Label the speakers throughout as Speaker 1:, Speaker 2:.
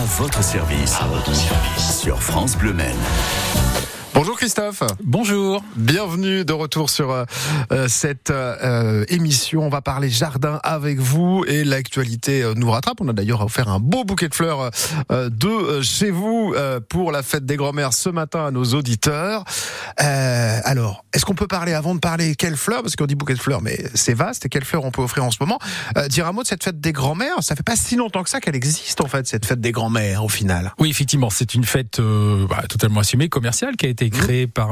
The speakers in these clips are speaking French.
Speaker 1: À votre service. À votre service. Sur France Bleu Maine.
Speaker 2: Bonjour Christophe.
Speaker 3: Bonjour.
Speaker 2: Bienvenue de retour sur euh, euh, cette euh, émission. On va parler jardin avec vous et l'actualité euh, nous rattrape. On a d'ailleurs offert un beau bouquet de fleurs euh, de chez vous pour la fête des grands-mères ce matin à nos auditeurs. alors, est-ce qu'on peut parler avant de parler quelles fleurs? Parce qu'on dit bouquet de fleurs, mais c'est vaste. Et quelles fleurs on peut offrir en ce moment? Dire un mot de cette fête des grands-mères. Ça fait pas si longtemps que ça qu'elle existe en fait cette fête des grands-mères au final.
Speaker 3: Oui, effectivement, c'est une fête bah, totalement assumée, commerciale, qui a été mmh. par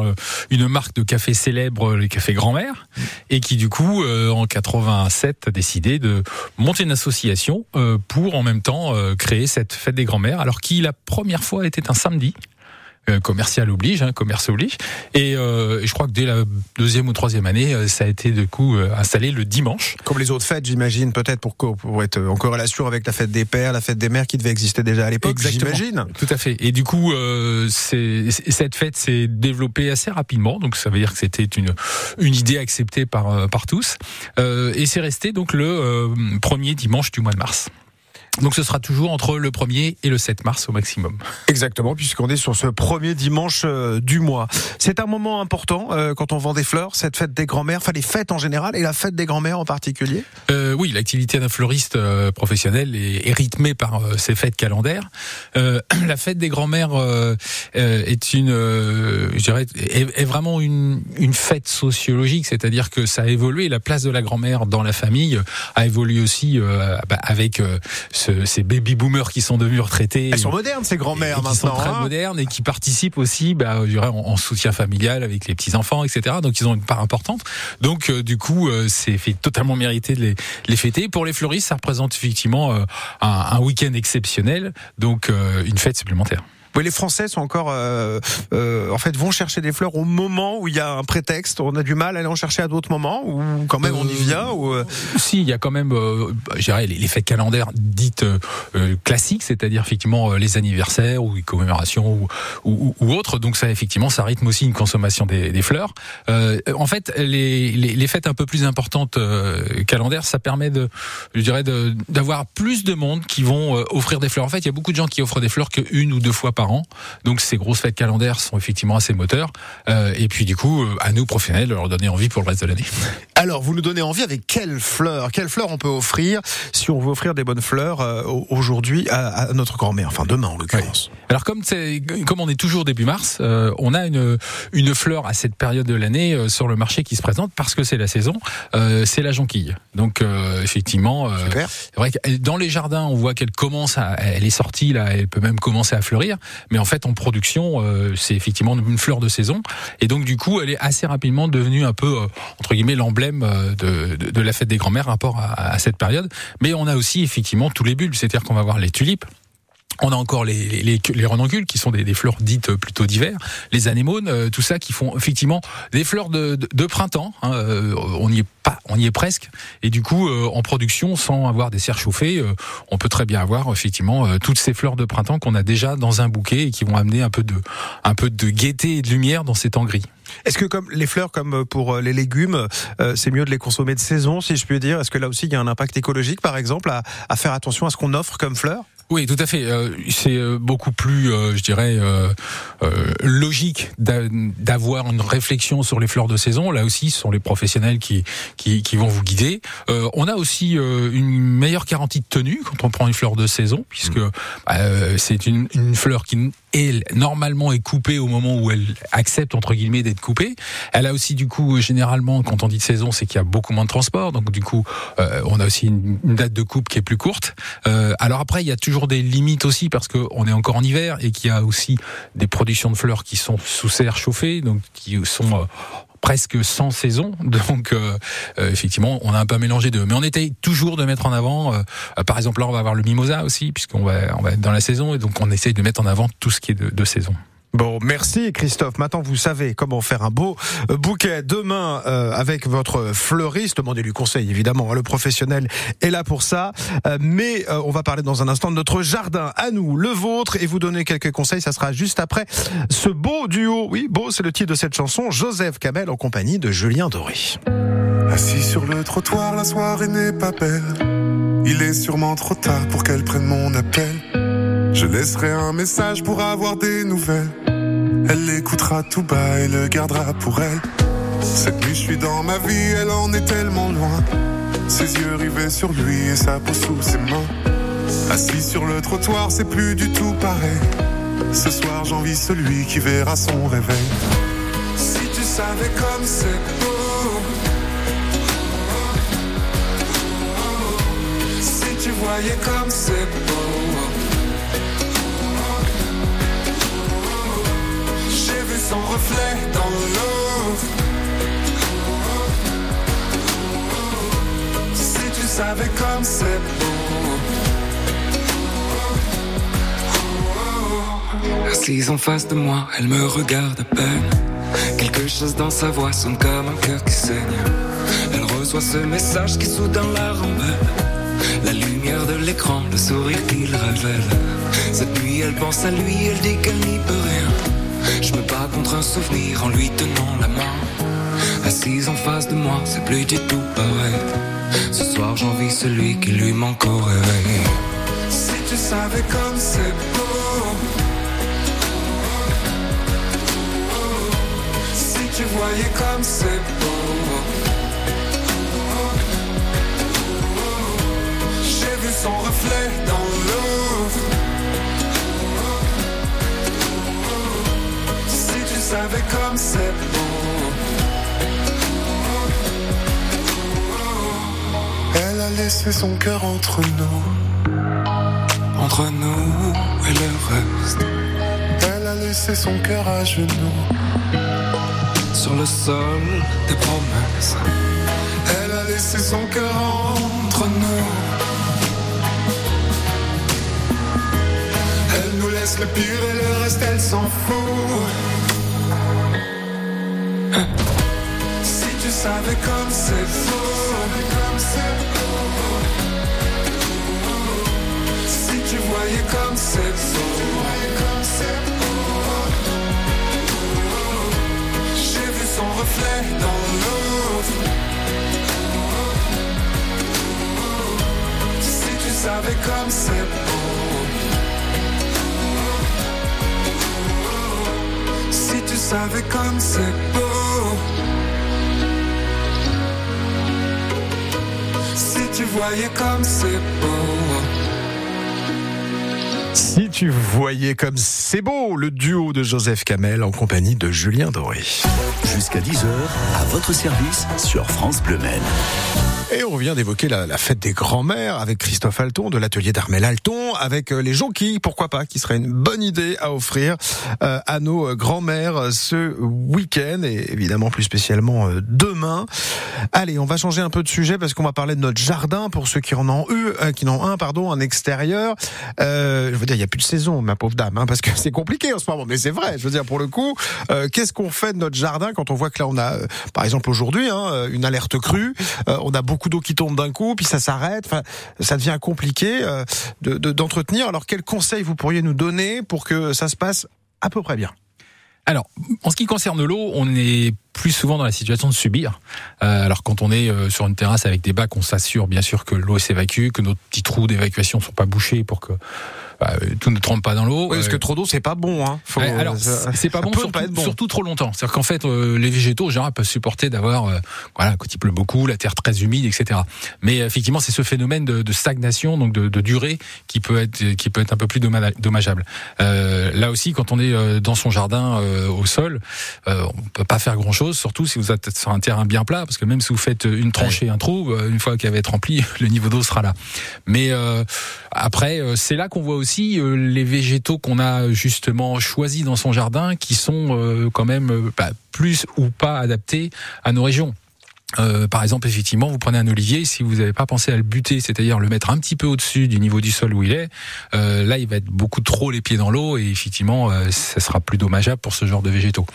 Speaker 3: une marque de café célèbre, les cafés grand-mère, et qui du coup, euh, en 87, a décidé de monter une association euh, pour en même temps euh, créer cette fête des grand-mères, alors qui la première fois était un samedi. Euh, commercial oblige, hein, commerce oblige. Et euh, je crois que dès la deuxième ou troisième année, euh, ça a été du coup installé le dimanche.
Speaker 2: Comme les autres fêtes, j'imagine, peut-être pour, pour être en corrélation avec la fête des pères, la fête des mères qui devait exister déjà à l'époque, j'imagine.
Speaker 3: Tout à fait. Et du coup, euh, cette fête s'est développée assez rapidement, donc ça veut dire que c'était une, une idée acceptée par, par tous. Euh, et c'est resté donc le premier dimanche du mois de mars. Donc ce sera toujours entre le 1er et le 7 mars au maximum.
Speaker 2: Exactement, puisqu'on est sur ce premier dimanche euh, du mois. C'est un moment important euh, quand on vend des fleurs, cette fête des grands-mères, enfin les fêtes en général et la fête des grands-mères en particulier?
Speaker 3: Euh, Oui, l'activité d'un fleuriste euh, professionnel est, est, rythmée par ces fêtes calendaires. la fête des grands-mères est une, je dirais, est, est vraiment une, une, fête sociologique, c'est-à-dire que ça a évolué, la place de la grand-mère dans la famille a évolué aussi bah, avec ce ces baby boomers qui sont devenus retraités.
Speaker 2: Elles sont modernes ces grands-mères maintenant.
Speaker 3: Qui sont très hein modernes et qui participent aussi, bah, en, en, soutien familial avec les petits enfants, etc. Donc ils ont une part importante. Donc euh, du coup, euh, c'est fait totalement mérité de les, les, fêter. Pour les fleuristes, ça représente effectivement euh, un, un week-end exceptionnel, donc euh, une fête supplémentaire.
Speaker 2: Les Français sont encore, euh, euh, en fait, vont chercher des fleurs au moment où il y a un prétexte. On a du mal à aller en chercher à d'autres moments, ou quand même on y vient. Ou euh...
Speaker 3: Si, il y a quand même, euh, les, les fêtes calendaires dites euh, classiques, c'est-à-dire effectivement les anniversaires ou les commémorations ou, ou, ou, autres. Donc ça, effectivement, ça rythme aussi une consommation des, des fleurs. en fait, les, les, les, fêtes un peu plus importantes calendaires, ça permet de, je dirais, d'avoir plus de monde qui vont offrir des fleurs. En fait, il y a beaucoup de gens qui offrent des fleurs qu'une ou deux fois par an. Donc ces grosses fêtes calendaires sont effectivement assez moteurs. Euh, et puis du coup, euh, à nous professionnels, de leur donner envie pour le reste de l'année.
Speaker 2: Alors, vous nous donnez envie avec quelles fleurs Quelles fleurs on peut offrir si on veut offrir des bonnes fleurs euh, aujourd'hui à, à, notre grand-mère, enfin demain en l'occurrence.
Speaker 3: Oui. Alors comme on est toujours début mars, euh, on a une une fleur à cette période de l'année sur le marché qui se présente parce que c'est la saison. C'est la jonquille. Donc effectivement, c'est vrai que dans les jardins, on voit qu'elle commence à, elle est sortie là, elle peut même commencer à fleurir. Mais en fait, en production, c'est effectivement une fleur de saison. Et donc du coup, elle est assez rapidement devenue un peu entre guillemets l'emblème de, de, de, la fête des grands-mères rapport à, à, cette période. Mais on a aussi effectivement tous les bulbes, c'est-à-dire qu'on va voir les tulipes, on a encore les, les, les renoncules qui sont des, des, fleurs dites plutôt d'hiver, les anémones, euh, tout ça qui font effectivement des fleurs de, de, de printemps. Hein, euh, on y est pas, on y est presque. Et du coup, euh, en production, sans avoir des serres chauffées, euh, on peut très bien avoir effectivement euh, toutes ces fleurs de printemps qu'on a déjà dans un bouquet et qui vont amener un peu de, un peu de gaieté et de lumière dans ces temps gris.
Speaker 2: Est-ce que comme les fleurs, comme pour les légumes, euh, c'est mieux de les consommer de saison, si je puis dire? Est-ce que là aussi il y a un impact écologique, par exemple, à, à faire attention à ce qu'on offre comme fleurs?
Speaker 3: Oui, tout à fait. Euh, c'est beaucoup plus, euh, je dirais, euh, logique d'avoir une réflexion sur les fleurs de saison. Là aussi, ce sont les professionnels qui qui, qui vont vous guider. on a aussi une meilleure garantie de tenue quand on prend une fleur de saison, puisque mmh. bah, c'est une, une fleur qui est normalement est coupée au moment où elle accepte entre guillemets d'être coupée. Elle a aussi du coup généralement quand on dit de saison, c'est qu'il y a beaucoup moins de transport, donc du coup on a aussi une, une, date de coupe qui est plus courte. alors après, il y a toujours des limites aussi parce qu'on est encore en hiver et qu'il y a aussi des productions de fleurs qui sont sous serre chauffée, donc qui sont euh, presque sans saison. Donc euh, euh, effectivement, on a un peu mélangé deux. Mais on essaye toujours de mettre en avant, par exemple là on va avoir le mimosa aussi, puisqu'on va, on va être dans la saison, et donc on essaye de mettre en avant tout ce qui est de saison.
Speaker 2: Bon, merci Christophe. Maintenant, vous savez comment faire un beau euh, bouquet demain euh, avec votre fleuriste. Demandez-lui conseil, évidemment. Hein, le professionnel est là pour ça. Euh, mais euh, on va parler dans un instant de notre jardin à nous, le vôtre, et vous donner quelques conseils. Ça sera juste après ce beau duo. Oui, beau, c'est le titre de cette chanson. Joseph Kamel en compagnie de Julien Doré.
Speaker 4: Assis sur le trottoir, la soirée n'est pas belle. Il est sûrement trop tard pour qu'elle prenne mon appel. Je laisserai un message pour avoir des nouvelles. Elle l'écoutera tout bas et le gardera pour elle. Cette nuit, je suis dans ma vie, elle en est tellement loin. Ses yeux rivés sur lui et sa peau sous ses mains. Assis sur le trottoir, c'est plus du tout pareil. Ce soir, j'envie celui qui verra son réveil. Si tu savais comme c'est beau. Si tu voyais comme c'est beau. Si tu savais comme c'est beau.
Speaker 5: Assise en face de moi, elle me regarde à peine. Quelque chose dans sa voix sonne comme un cœur qui saigne. Elle reçoit ce message qui soudain la rembelle. La lumière de l'écran, le sourire qu'il révèle. Cette nuit, elle pense à lui, elle dit qu'elle n'y peut rien. Contre un souvenir en lui tenant la main. Assise en face de moi, c'est plus du tout pareil. Ce soir, j'envie celui qui lui manque au.
Speaker 4: Si tu savais comme c'est beau. Si tu voyais comme c'est beau. J'ai vu son reflet dans l'eau. Elle a laissé son cœur entre nous.
Speaker 5: Entre nous et le reste.
Speaker 4: Elle a laissé son cœur à genoux.
Speaker 5: Sur le sol des promesses.
Speaker 4: Elle a laissé son cœur entre nous. Elle nous laisse le pire et le reste, elle s'en fout. Si tu savais comme c'est beau. Si tu voyais comme c'est beau. J'ai vu son reflet dans l'eau. Si tu savais comme c'est beau. Si tu savais comme c'est beau. Si tu voyais comme c'est beau.
Speaker 2: Si tu voyais comme c'est beau, le duo de Joseph Kamel en compagnie de Julien Doré.
Speaker 1: Jusqu'à 10h, à votre service sur France Bleu Maine.
Speaker 2: Et on vient d'évoquer la, la, fête des grands-mères avec Christophe Alton de l'atelier d'Armel Alton, avec euh, les jonquilles, pourquoi pas, qui serait une bonne idée à offrir euh, à nos grands-mères ce week-end et évidemment plus spécialement euh, demain. Allez, on va changer un peu de sujet parce qu'on va parler de notre jardin pour ceux qui en ont eu, euh, qui en un, pardon, un extérieur. je veux dire, il y a plus de saison, ma pauvre dame, hein, parce que c'est compliqué en ce moment. Mais c'est vrai. Je veux dire, pour le coup, qu'est-ce qu'on fait de notre jardin quand on voit que là on a, par exemple aujourd'hui, hein, une alerte crue, on a beaucoup beaucoup d'eau qui tombe d'un coup, puis ça s'arrête. Ça devient compliqué euh, de, d'entretenir. Alors, quels conseils vous pourriez nous donner pour que ça se passe à peu près bien?
Speaker 3: Alors, en ce qui concerne l'eau, on est plus souvent dans la situation de subir. Euh, alors quand on est euh, sur une terrasse avec des bacs, on s'assure bien sûr que l'eau s'évacue, que nos petits trous d'évacuation sont pas bouchés pour que bah, tout ne trempe pas dans l'eau.
Speaker 2: Oui, parce que trop d'eau c'est pas bon. Hein.
Speaker 3: Faut, alors c'est pas bon surtout, pas bon surtout, trop longtemps. C'est-à-dire qu'en fait euh, les végétaux en général peuvent supporter d'avoir euh, voilà quand il pleut beaucoup, la terre très humide, etc. Mais effectivement c'est ce phénomène de, de, stagnation donc de, de, durée qui peut être qui peut être un peu plus dommageable. Euh, là aussi quand on est dans son jardin au sol, on peut pas faire grand chose surtout si vous êtes sur un terrain bien plat, parce que même si vous faites une tranchée, un trou, une fois qu'il va être rempli, le niveau d'eau sera là. Mais euh, après, c'est là qu'on voit aussi euh, les végétaux qu'on a justement choisis dans son jardin, qui sont euh, quand même bah, plus ou pas adaptés à nos régions. Euh, par exemple, effectivement, vous prenez un olivier, si vous n'avez pas pensé à le buter, c'est-à-dire le mettre un petit peu au-dessus du niveau du sol où il est, euh, là, il va être beaucoup trop les pieds dans l'eau et effectivement, euh, ça sera plus dommageable pour ce genre de végétaux.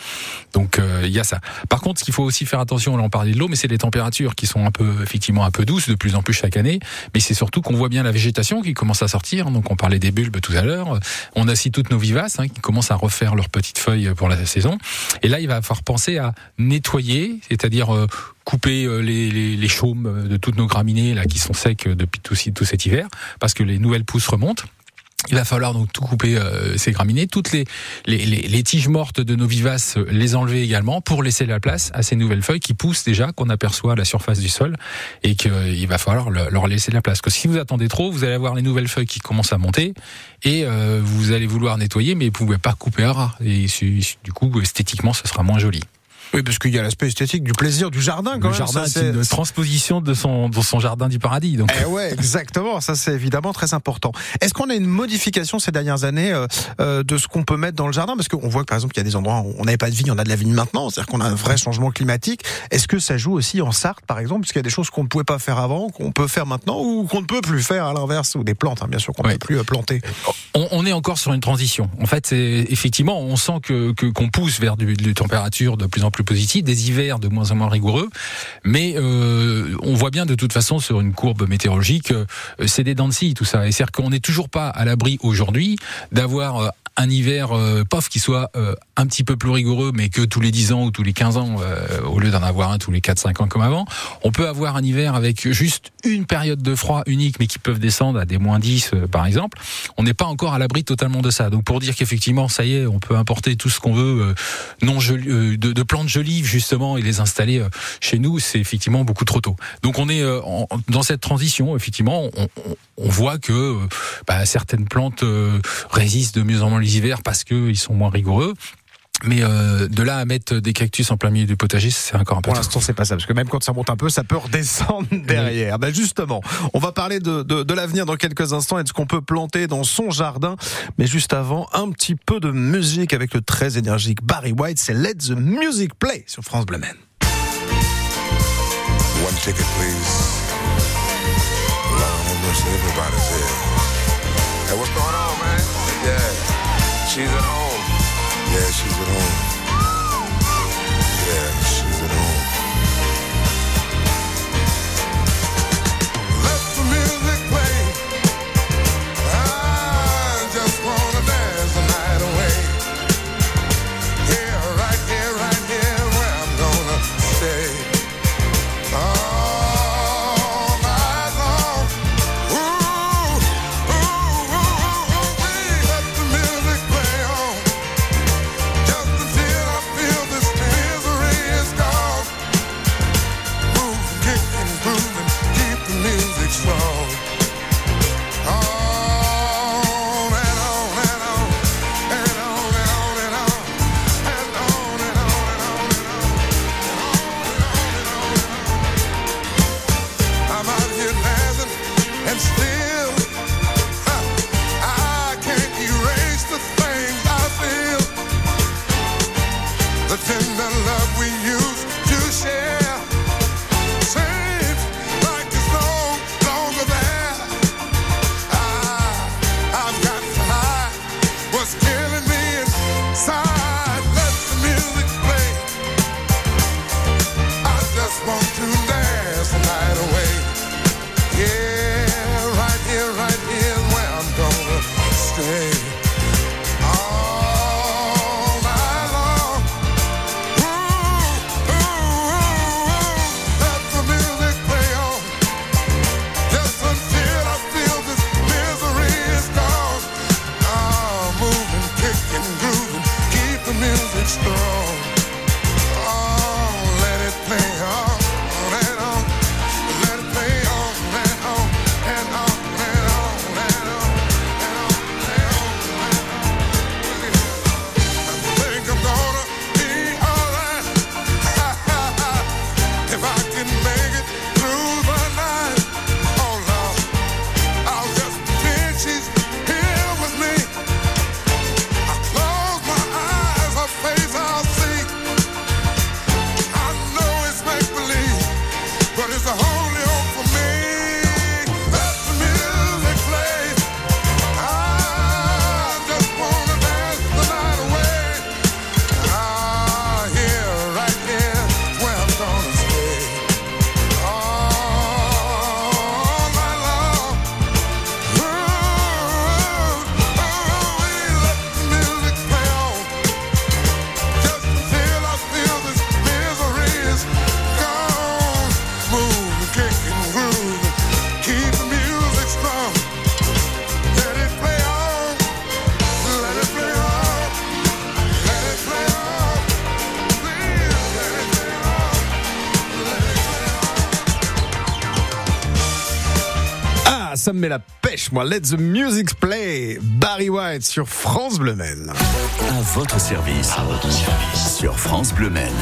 Speaker 3: Donc, euh, il y a ça. Par contre, ce qu'il faut aussi faire attention, là, on parlait de l'eau, mais c'est les températures qui sont un peu, effectivement, un peu douces de plus en plus chaque année. Mais c'est surtout qu'on voit bien la végétation qui commence à sortir. Donc, on parlait des bulbes tout à l'heure. On a aussi toutes nos vivaces hein, qui commencent à refaire leurs petites feuilles pour la saison. Et là, il va falloir penser à nettoyer, c'est-à-dire euh, couper euh, les, les, les, chaumes de toutes nos graminées là qui sont secs depuis tout, tout cet hiver parce que les nouvelles pousses remontent Il va falloir donc tout couper euh, ces graminées, toutes les, les, les, tiges mortes de nos vivaces, euh, les enlever également pour laisser la place à ces nouvelles feuilles qui poussent déjà, qu'on aperçoit à la surface du sol et qu'il euh, va falloir leur laisser la place. Parce que si vous attendez trop, vous allez avoir les nouvelles feuilles qui commencent à monter et vous allez vouloir nettoyer, mais vous pouvez pas couper à ras. Et du coup, esthétiquement, ce sera moins joli.
Speaker 6: Oui, parce qu'il y a l'aspect esthétique du plaisir du jardin. Quand
Speaker 3: le jardin, c'est une transposition de son, de son jardin du paradis. Donc.
Speaker 6: Eh ouais, exactement. Ça, c'est évidemment très important. Est-ce qu'on a une modification ces dernières années euh, euh, de ce qu'on peut mettre dans le jardin? Parce qu'on voit que par exemple, il y a des endroits où on n'avait pas de vigne, on a de la vigne maintenant. C'est-à-dire qu'on a un vrai changement climatique. Est-ce que ça joue aussi en Sarthe, par exemple? Parce qu'il y a des choses qu'on ne pouvait pas faire avant, qu'on peut faire maintenant, ou qu'on ne peut plus faire à l'inverse, ou des plantes, hein, bien sûr, qu'on ne peut plus euh, planter.
Speaker 3: On, on, est encore sur une transition. En fait, effectivement, on sent que qu'on pousse vers du, des températures de plus en plus positives, des hivers de moins en moins rigoureux, mais euh, on voit bien de toute façon sur une courbe météorologique, euh, c'est des dents de scie tout ça. Et c'est qu'on n'est toujours pas à l'abri aujourd'hui d'avoir euh, un hiver euh, pof qui soit euh, un petit peu plus rigoureux, mais que tous les 10 ans ou tous les 15 ans, euh, au lieu d'en avoir un tous les 4-5 ans comme avant, on peut avoir un hiver avec juste une période de froid unique, mais qui peuvent descendre à des moins 10 par exemple. On n'est pas encore à l'abri totalement de ça. Donc pour dire qu'effectivement, ça y est, on peut importer tout ce qu'on veut, non de, de, plantes jolies justement et les installer chez nous, c'est effectivement beaucoup trop tôt. Donc on est dans cette transition, effectivement, on, on voit que bah, certaines plantes résistent de mieux en mieux les hivers parce qu'ils sont moins rigoureux. Mais euh, de là à mettre des cactus en plein milieu du potager, c'est encore un peu.
Speaker 6: Pour l'instant, c'est pas ça, parce que même quand ça monte un peu, ça peut redescendre derrière. Ben justement, on va parler de, de, de l'avenir dans quelques instants et de ce qu'on peut planter dans son jardin. Mais juste avant, un petit peu de musique avec le très énergique Barry White. C'est Let the Music Play sur France Bleu. One ticket, please. everybody's here. Hey, what's going on, man? Yeah. She's at home. Yeah, she's at home.
Speaker 2: Ça me met la pêche, moi. Let the music play. Barry White sur France Bleu Maine.
Speaker 1: À votre service. À votre service. Sur France Bleu Maine.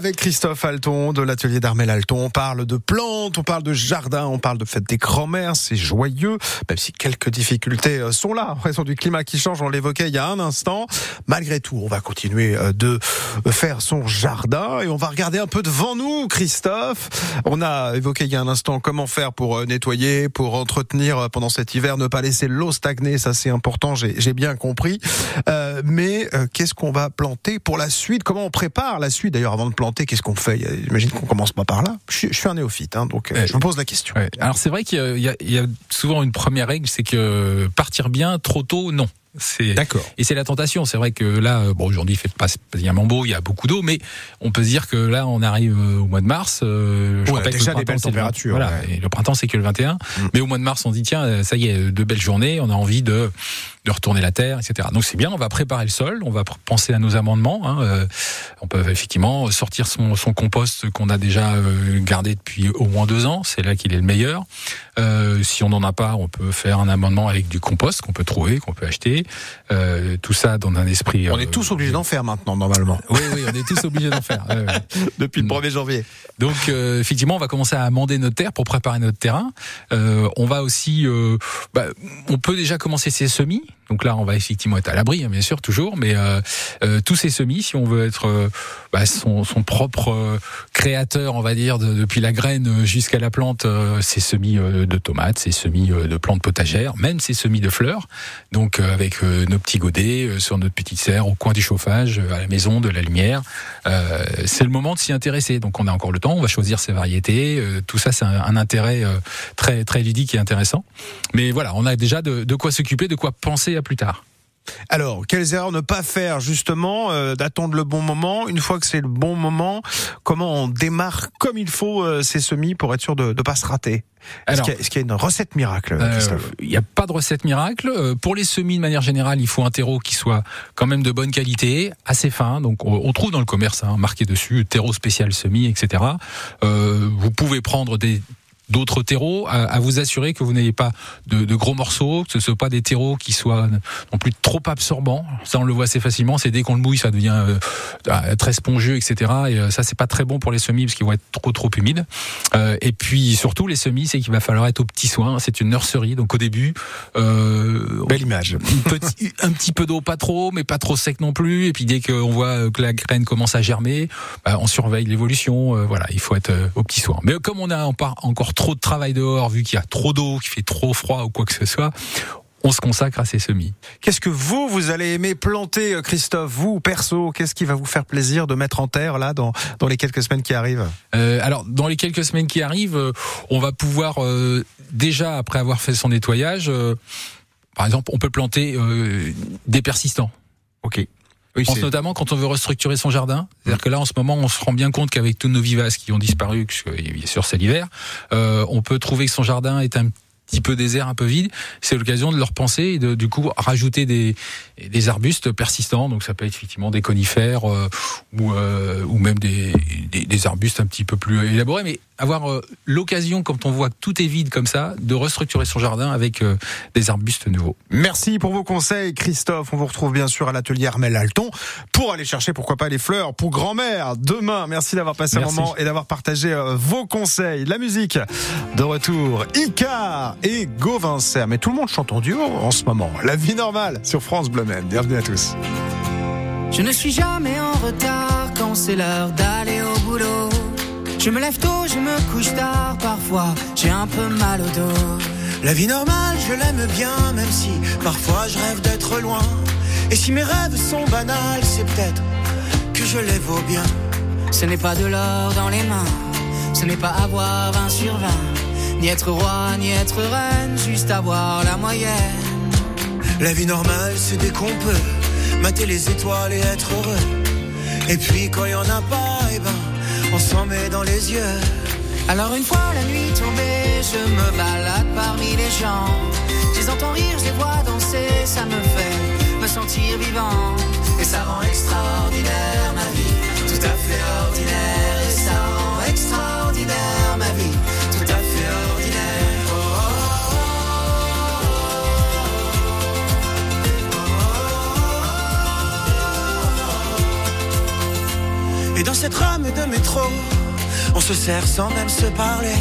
Speaker 2: Avec Christophe Alton de l'atelier d'Armel Alton, on parle de plantes, on parle de jardin, on parle de fête des grands-mères, c'est joyeux, même si quelques difficultés euh, sont là en raison du climat qui change, on l'évoquait il y a un instant. Malgré tout, on va continuer euh, de faire son jardin et on va regarder un peu devant nous, Christophe. On a évoqué il y a un instant comment faire pour euh, nettoyer, pour entretenir pendant cet hiver, ne pas laisser l'eau stagner, ça c'est important, j'ai bien compris. Euh, mais qu'est-ce qu'on va planter pour la suite? Comment on prépare la suite d'ailleurs de planter, qu'est-ce qu'on fait? J'imagine qu'on commence pas par là. Je, suis un néophyte, hein, donc euh, je me pose la question.
Speaker 3: Alors c'est vrai qu'il y, a souvent une première règle, c'est que partir bien trop tôt, non.
Speaker 2: D'accord.
Speaker 3: Et c'est la tentation. C'est vrai que là, bon, aujourd'hui, il fait pas spécialement beau, il y a beaucoup d'eau, mais on peut se dire que là, on arrive euh, au mois de mars.
Speaker 2: Euh, je ouais, déjà des belles températures.
Speaker 3: Voilà. Et le printemps, c'est que le 21. Mm. Mais au mois de mars, on dit tiens, ça y est, de belles journées. On a envie de de retourner la terre, etc. Donc c'est bien, on va préparer le sol, on va penser à nos amendements. Hein, euh, on peut effectivement sortir son, son compost qu'on a déjà euh, gardé depuis au moins deux ans, c'est là qu'il est le meilleur. Euh, si on n'en a pas, on peut faire un amendement avec du compost qu'on peut trouver, qu'on peut acheter. Euh, tout ça dans un esprit.
Speaker 2: On est tous obligés d'en faire maintenant, normalement.
Speaker 3: Oui, oui, on est tous obligés d'en faire.
Speaker 2: Depuis le 1er janvier.
Speaker 3: Donc effectivement, on va commencer à amender notre terre pour préparer notre terrain. on va aussi, bah, on peut déjà commencer ses semis. Donc là, on va effectivement être à l'abri, hein, bien sûr, toujours, mais euh, euh, tous ces semis, si on veut être euh, bah, son, propre créateur, on va dire, depuis la graine jusqu'à la plante, ces semis de tomates, ces semis de plantes potagères, même ces semis de fleurs. Donc avec nos petits godets sur notre petite serre, au coin du chauffage, à la maison, de la lumière. c'est le moment de s'y intéresser. Donc on a encore le temps, on va choisir ses variétés. tout ça, c'est un, un, intérêt très très ludique et intéressant. Mais voilà, on a déjà de quoi s'occuper, de quoi penser plus tard.
Speaker 2: Alors, quelles erreurs ne pas faire justement euh, D'attendre le bon moment? Une fois que c'est le bon moment, comment on démarre comme il faut euh, ces semis pour être sûr de ne pas se rater? Est-ce qu'il y, a une recette miracle, euh, Christophe?
Speaker 3: Il n'y a pas de recette miracle. Pour les semis, de manière générale, il faut un terreau qui soit quand même de bonne qualité, assez fin. Donc, on, trouve dans le commerce hein, marqué dessus terreau spécial semis, etc. vous pouvez prendre des d'autres terreaux, à, vous assurer que vous n'ayez pas de, de, gros morceaux, que ce ne soient pas des terreaux qui soient non plus trop absorbants. Ça, on le voit assez facilement. C'est dès qu'on le mouille, ça devient euh, euh, très spongieux, etc. Et euh, ça, c'est pas très bon pour les semis parce qu'ils vont être trop trop humides. Euh, et puis surtout les semis, c'est qu'il va falloir être au petit soin. C'est une nurserie, donc au début,
Speaker 2: belle image.
Speaker 3: Petit, un petit peu d'eau, pas trop, mais pas trop sec non plus. Et puis dès qu'on voit que la graine commence à germer, bah, on surveille l'évolution. voilà, il faut être au petit soin. Mais comme on a encore trop de travail dehors, vu qu'il y a trop d'eau, qu'il fait trop froid ou quoi que ce soit, on se consacre à ces semis.
Speaker 2: Qu'est-ce que vous, vous allez aimer planter, euh, Christophe? Vous, perso, qu'est-ce qui va vous faire plaisir de mettre en terre, là, dans, dans les quelques semaines qui arrivent?
Speaker 3: Euh, Alors, dans les quelques semaines qui arrivent, euh, on va pouvoir, déjà, après avoir fait son nettoyage, par exemple, on peut planter des persistants.
Speaker 2: Ok.
Speaker 3: Oui, pense notamment quand on veut restructurer son jardin. C'est-à-dire que là, en ce moment, on se rend bien compte qu'avec tous nos vivaces qui ont disparu, bien sûr c'est l'hiver, euh, on peut trouver que son jardin est un petit peu désert, un peu vide, c'est l'occasion de leur penser et de du coup rajouter des, des arbustes persistants. Donc ça peut être effectivement des conifères euh, ou, euh, ou même des, des, des, arbustes un petit peu plus élaborés. Mais avoir euh, l'occasion, quand on voit que tout est vide comme ça, de restructurer son jardin avec euh, des arbustes nouveaux.
Speaker 2: Merci pour vos conseils, Christophe. On vous retrouve bien sûr à l'atelier Armel Alton pour aller chercher, pourquoi pas, les fleurs pour grand-mère demain. Merci d'avoir passé un moment et d'avoir partagé euh, vos conseils. La musique de retour, Icar et Gauvincer. Mais tout le monde chante en duo en ce moment. La vie normale sur France Bleu Bienvenue à tous.
Speaker 7: Je ne suis jamais en retard quand c'est l'heure d'aller au boulot. Je me lève tôt, je me couche tard, parfois j'ai un peu mal au dos. La vie normale, je l'aime bien, même si parfois je rêve d'être loin. Et si mes rêves sont banals, c'est peut-être que je les vaux bien. Ce n'est pas de l'or dans les mains, ce n'est pas avoir 20 sur 20, ni être roi, ni être reine, juste avoir la moyenne. La vie normale, c'est dès qu'on peut mater les étoiles et être heureux. Et puis quand il y en a pas, eh ben on s'en met dans les yeux. Alors une fois la nuit tombée, je me balade parmi les gens. Je les entends rire, je les vois danser, ça me fait me sentir vivant. Et ça rend extraordinaire ma vie, tout à fait ordinaire. Et ça rend extraordinaire ma vie, tout à fait ordinaire. Oh, oh, oh, et dans cette se sert sans même se parler.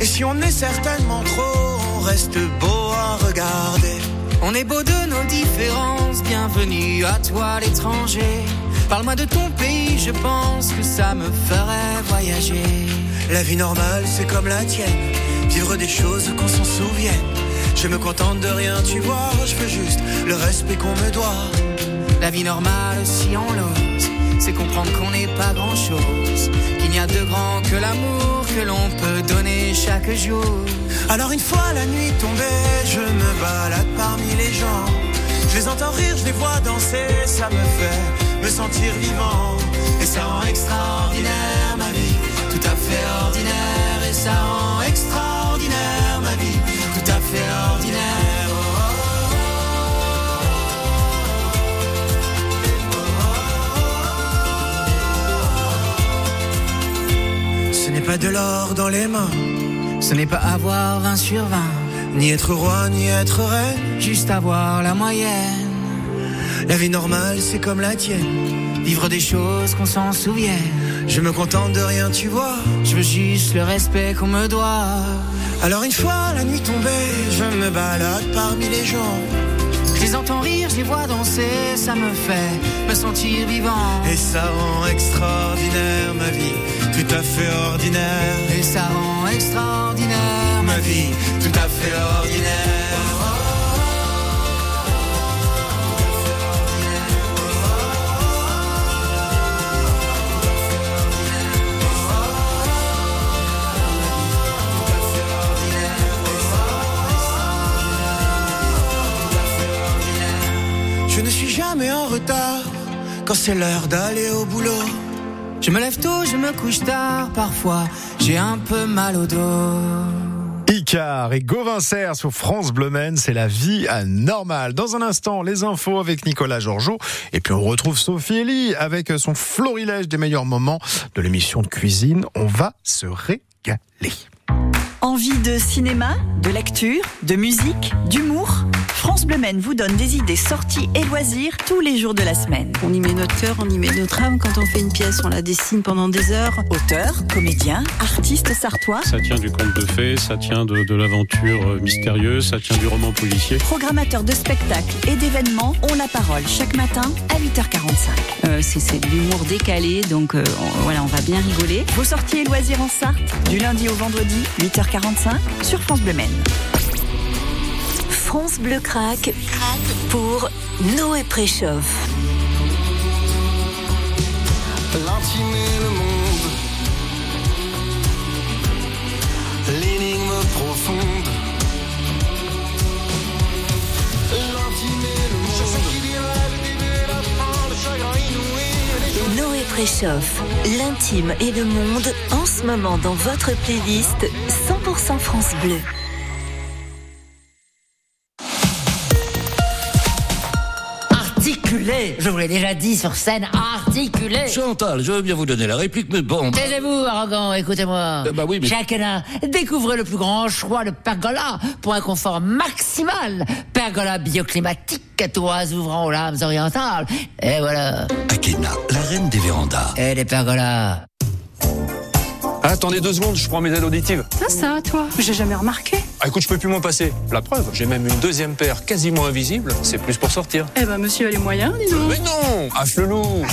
Speaker 7: Et si on est certainement trop, on reste beau à regarder. On est beau de nos différences, bienvenue à toi l'étranger. Parle-moi de ton pays, je pense que ça me ferait voyager. La vie normale, c'est comme la tienne, vivre des choses qu'on s'en souvienne. Je me contente de rien, tu vois, je veux juste le respect qu'on me doit. La vie normale, si on l'ose, c'est comprendre qu'on n'est pas grand-chose, qu'il n'y a de grand que l'amour que l'on peut donner chaque jour. Alors une fois la nuit tombée, je me balade parmi les gens. Je les entends rire, je les vois danser, ça me fait me sentir vivant. Et ça rend extraordinaire ma vie, tout à fait ordinaire. Et ça rend extraordinaire ma vie, tout à fait ordinaire. Pas de l'or dans les mains, ce n'est pas avoir 20 sur 20, ni être roi, ni être reine, juste avoir la moyenne. La vie normale, c'est comme la tienne, vivre des choses qu'on s'en souvienne. Je me contente de rien, tu vois, je veux juste le respect qu'on me doit. Alors une fois la nuit tombée, je me balade parmi les gens. Les vois danser, ça me fait me sentir vivant. Et ça rend extraordinaire ma vie, tout à fait ordinaire. Et ça rend extraordinaire ma vie, tout à fait ordinaire. Jamais en retard quand c'est l'heure d'aller au boulot. Je me lève tôt, je me couche tard, parfois j'ai un peu mal au dos.
Speaker 2: Icar et Gauvin Serre sur France Bleu c'est la vie à normal. Dans un instant, les infos avec Nicolas Georgeot. Et puis on retrouve Sophie Elie avec son florilège des meilleurs moments de l'émission de cuisine. On va se régaler.
Speaker 8: Envie de cinéma, de lecture, de musique, d'humour? France Bleu Maine vous donne des idées sorties et loisirs tous les jours de la semaine.
Speaker 9: On y met notre cœur, on y met notre âme. Quand on fait une pièce, on la dessine pendant des heures.
Speaker 8: Auteur, comédien, artiste sartois.
Speaker 10: Ça tient du conte de fées, ça tient de, de l'aventure mystérieuse, ça tient du roman policier.
Speaker 8: Programmateur de spectacles et d'événements ont la parole chaque matin à 8h45.
Speaker 9: Euh, c'est de l'humour décalé, donc euh, on, voilà, on va bien rigoler.
Speaker 8: Vos sorties et loisirs en Sarthe, du lundi au vendredi, 8h45 sur France Bleu Maine.
Speaker 11: France Bleu craque pour Noé Préchauffe.
Speaker 12: L'intime et le monde, l'énigme profonde.
Speaker 11: Noé Préchauffe, l'intime et le monde, en ce moment dans votre playlist 100% France Bleu.
Speaker 13: Articulé. Je vous l'ai déjà dit sur scène, articulé.
Speaker 14: Chantal, je veux bien vous donner la réplique, mais bon.
Speaker 13: Taisez-vous, arrogant, écoutez-moi.
Speaker 14: Euh, bah oui, mais...
Speaker 13: Chacun découvrez le plus grand choix de pergola pour un confort maximal. Pergola bioclimatique, toits ouvrant aux lames orientales. Et voilà.
Speaker 14: Akena, la reine des vérandas.
Speaker 13: Et les pergolas.
Speaker 15: Attendez deux secondes, je prends mes aides auditives.
Speaker 16: Ça, ça, toi J'ai jamais remarqué.
Speaker 15: Ah, écoute, je peux plus m'en passer. La preuve, j'ai même une deuxième paire quasiment invisible. C'est plus pour sortir.
Speaker 16: Eh ben, monsieur a les moyens, dis donc.
Speaker 15: Mais non Hache le loup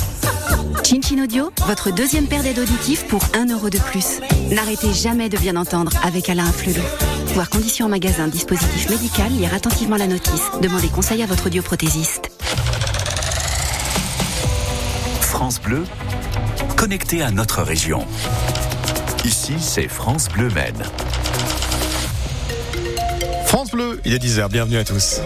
Speaker 17: Chin Audio, votre deuxième paire d'aides auditives pour 1 euro de plus. N'arrêtez jamais de bien entendre avec Alain Flelou. Voir conditions en magasin, dispositif médical, lire attentivement la notice. Demandez conseil à votre audioprothésiste.
Speaker 1: France Bleu, connecté à notre région. Ici, c'est France Bleu Maine.
Speaker 2: France Bleu, il est 10h, bienvenue à tous.